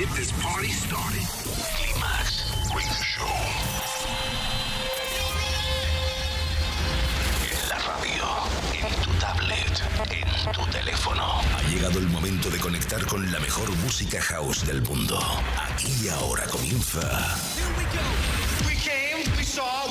get this party started. Climax Radio Show. En la radio, en tu tablet, en tu teléfono. Ha llegado el momento de conectar con la mejor música house del mundo. Aquí y ahora comienza. Radio Show.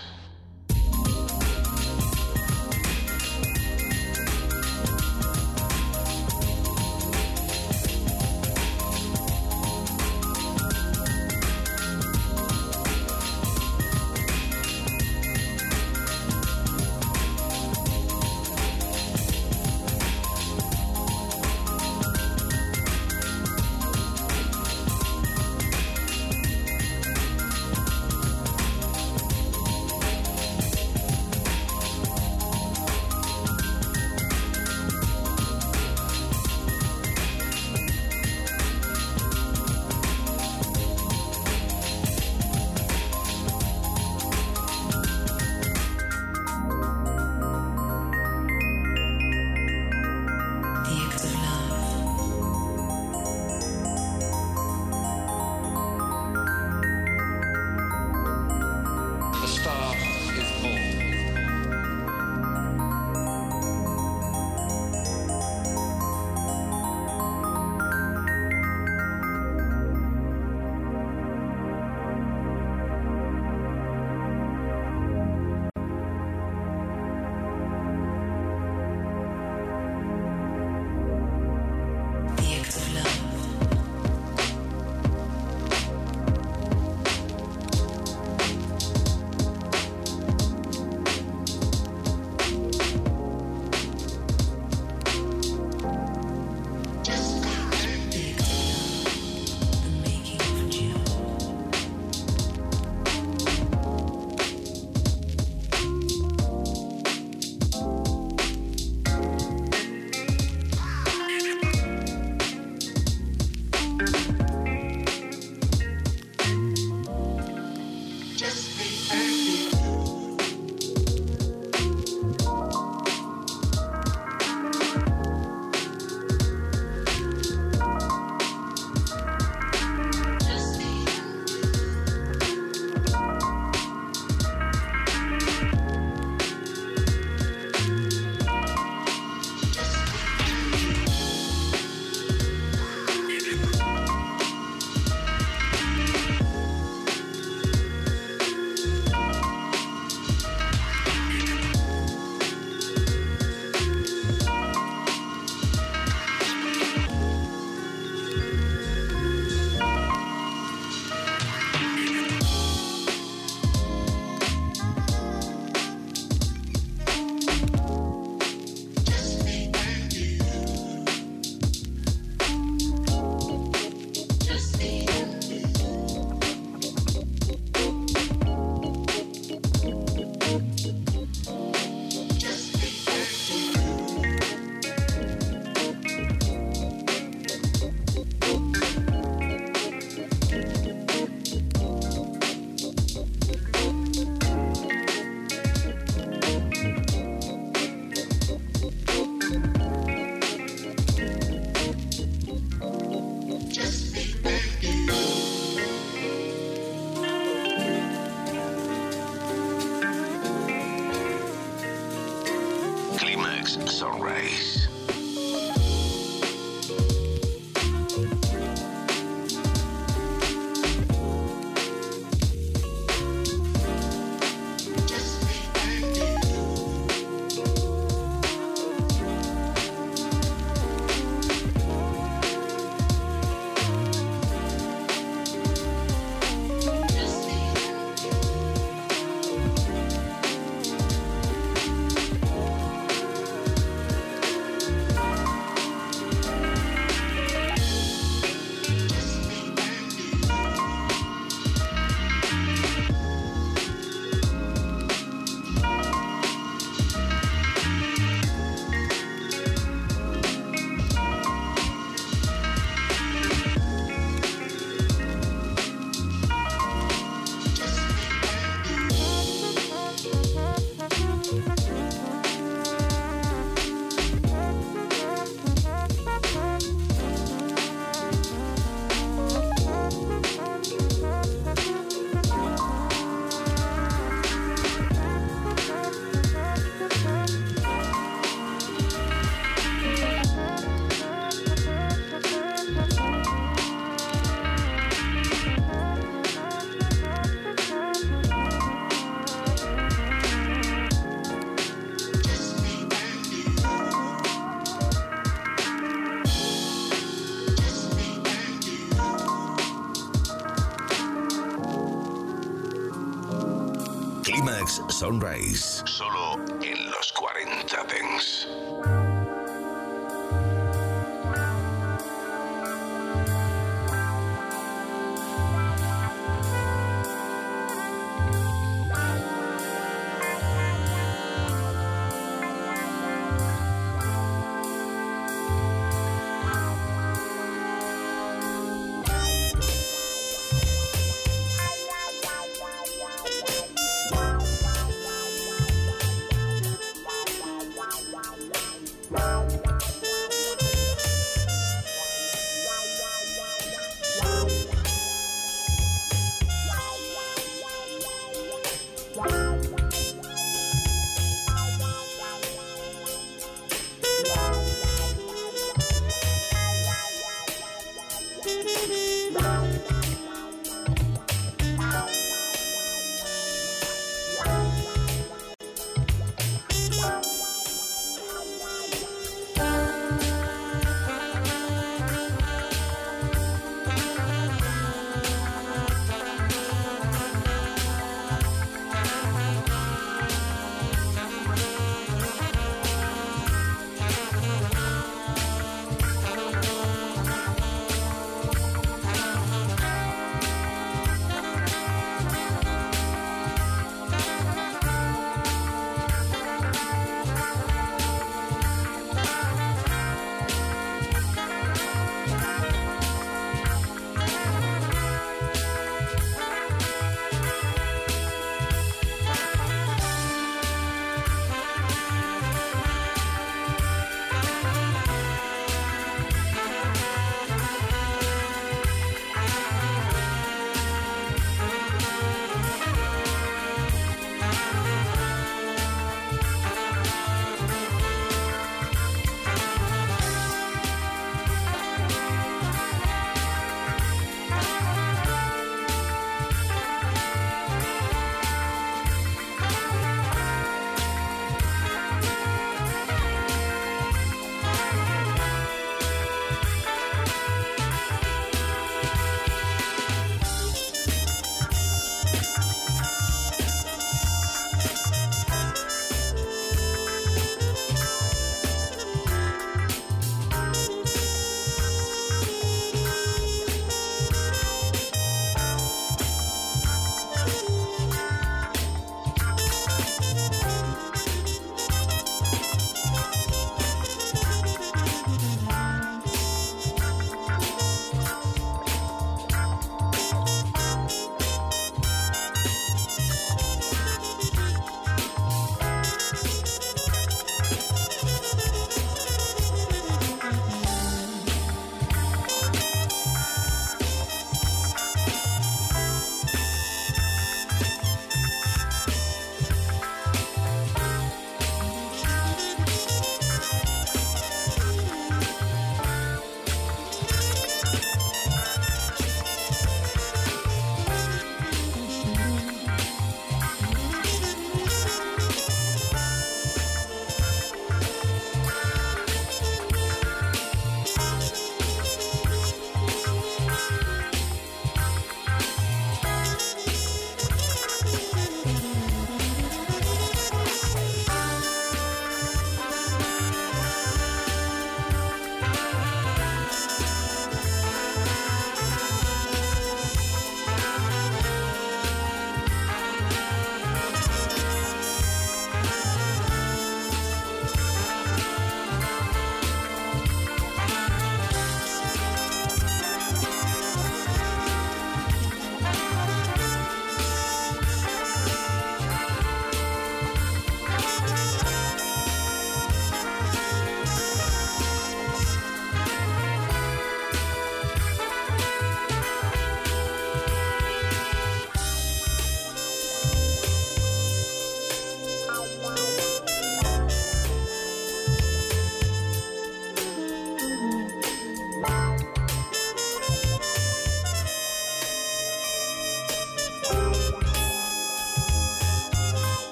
Sunrise. Sunrise. Solo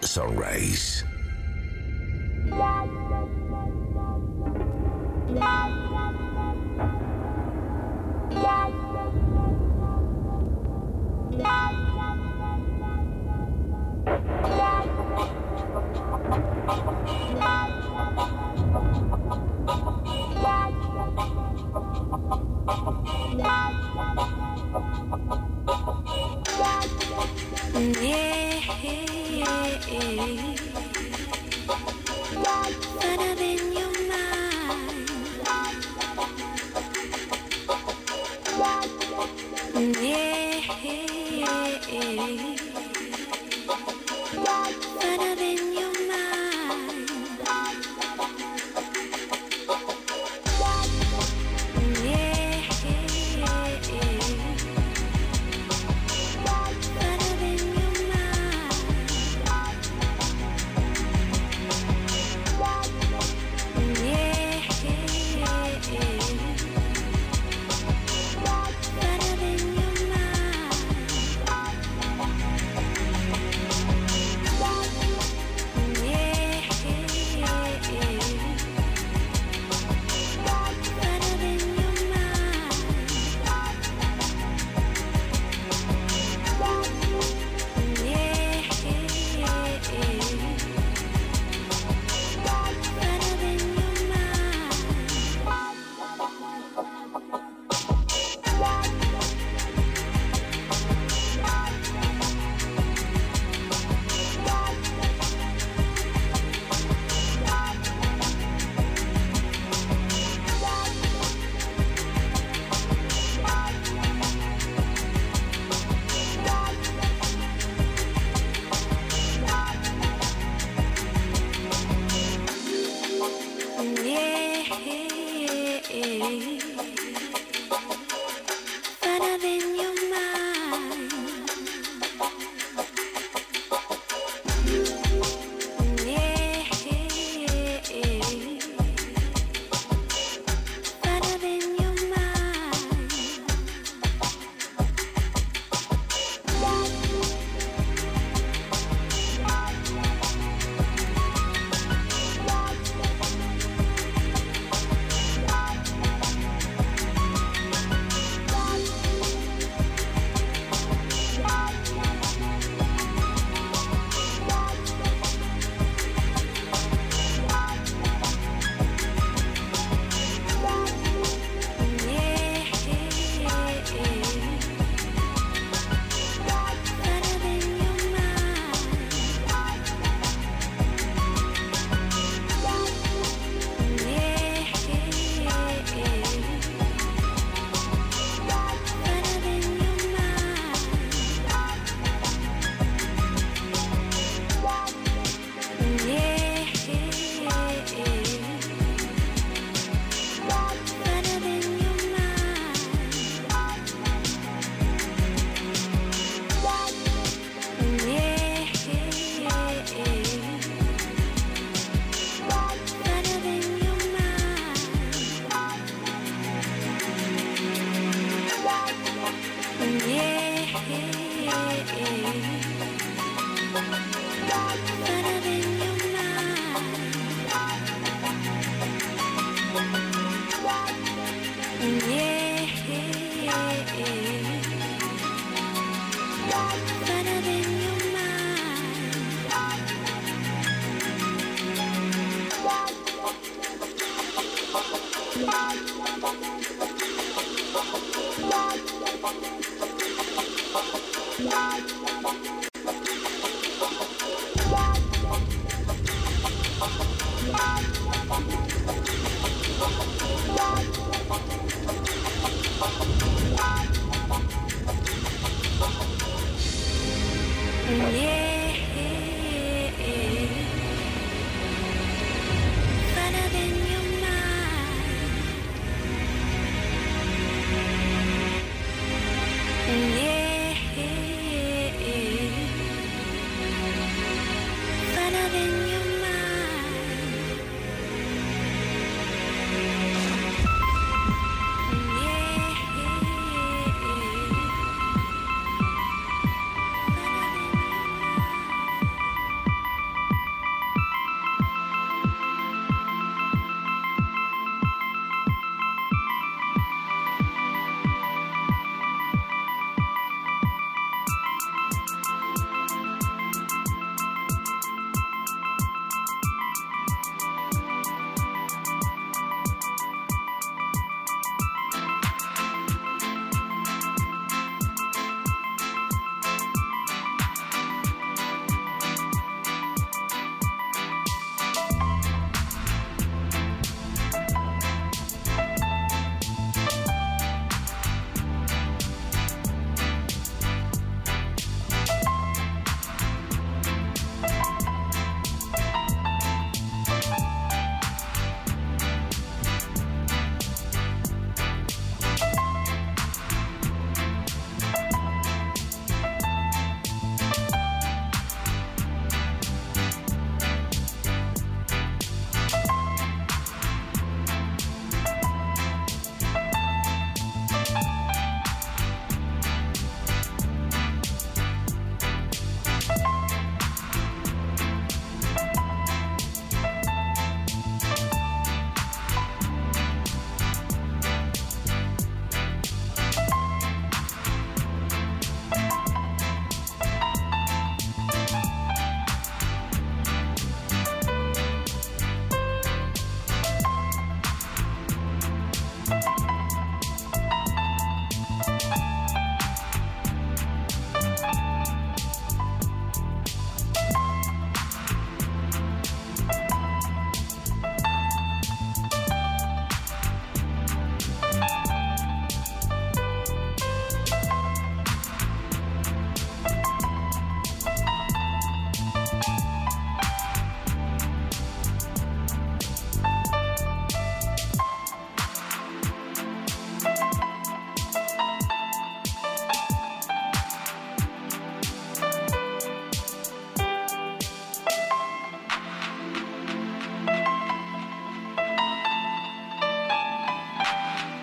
Sunrise.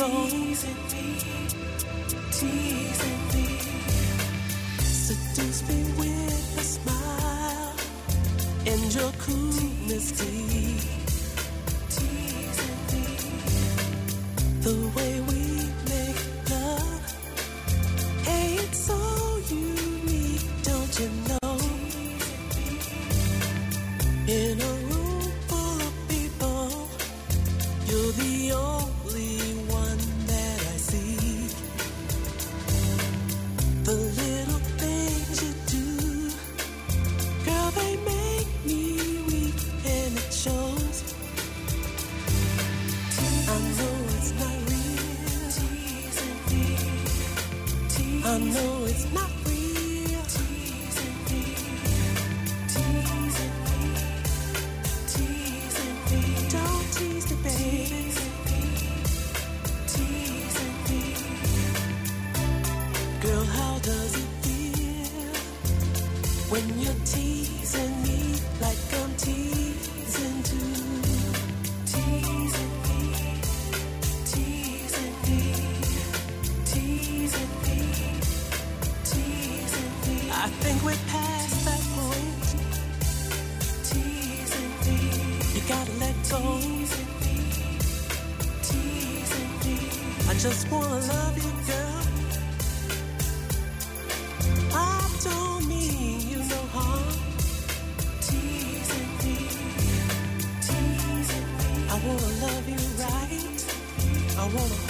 soul. Wanna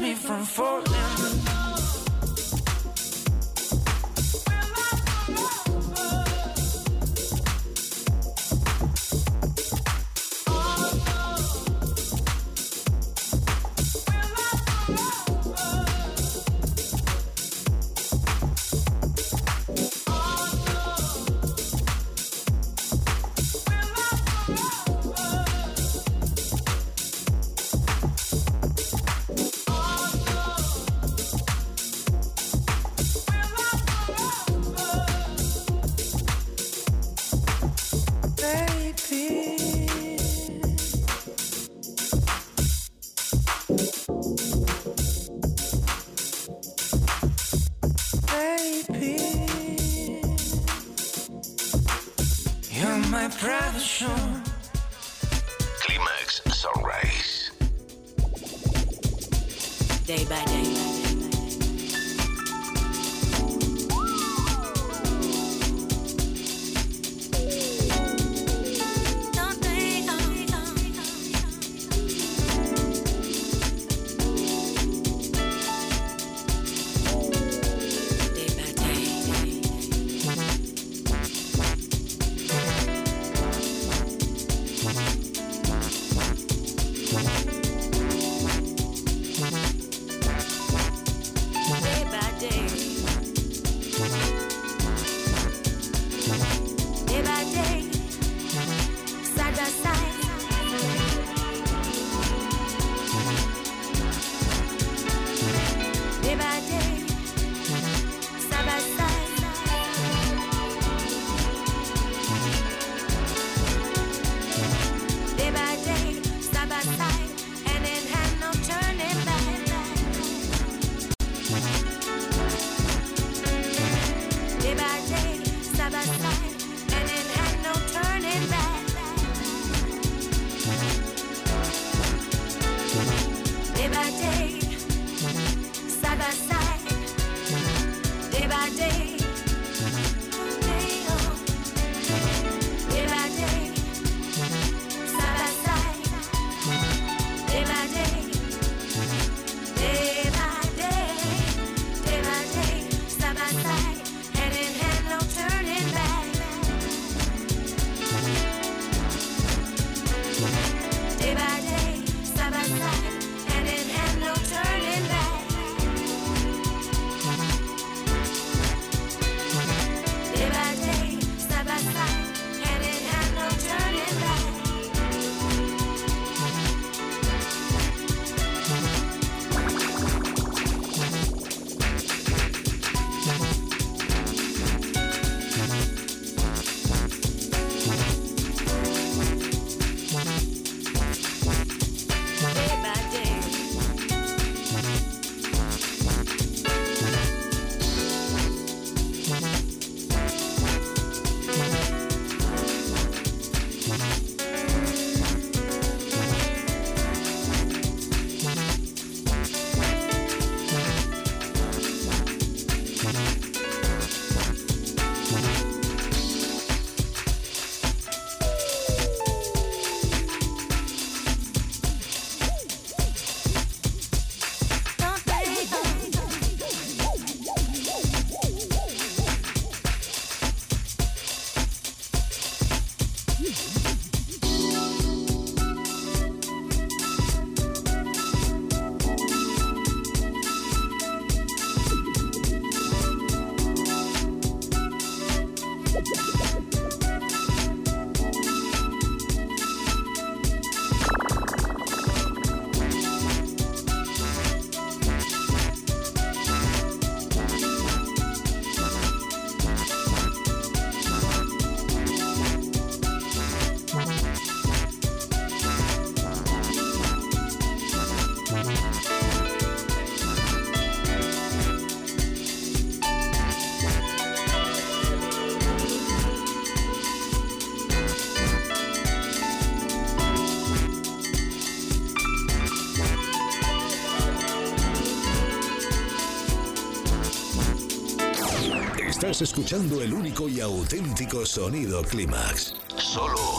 me from falling escuchando el único y auténtico sonido Climax. Solo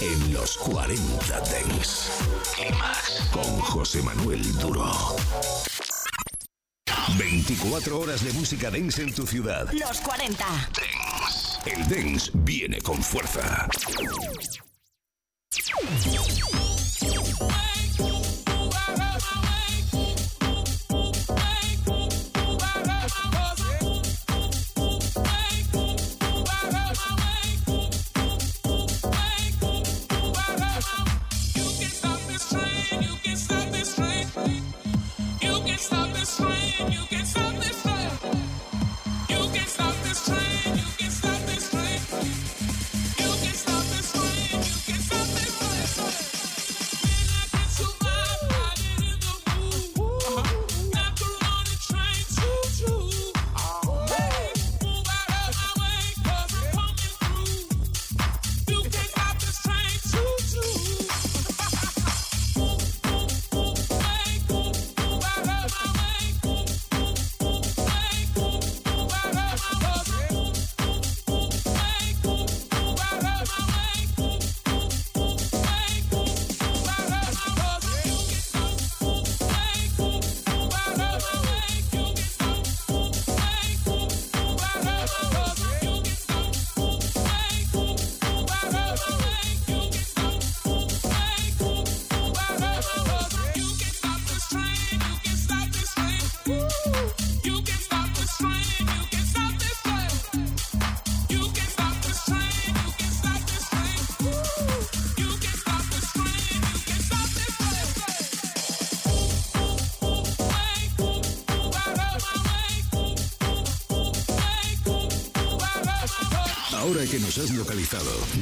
en los 40 Dents. Climax con José Manuel Duro. 24 horas de música dance en tu ciudad. Los 40 Dents. El dance viene con fuerza.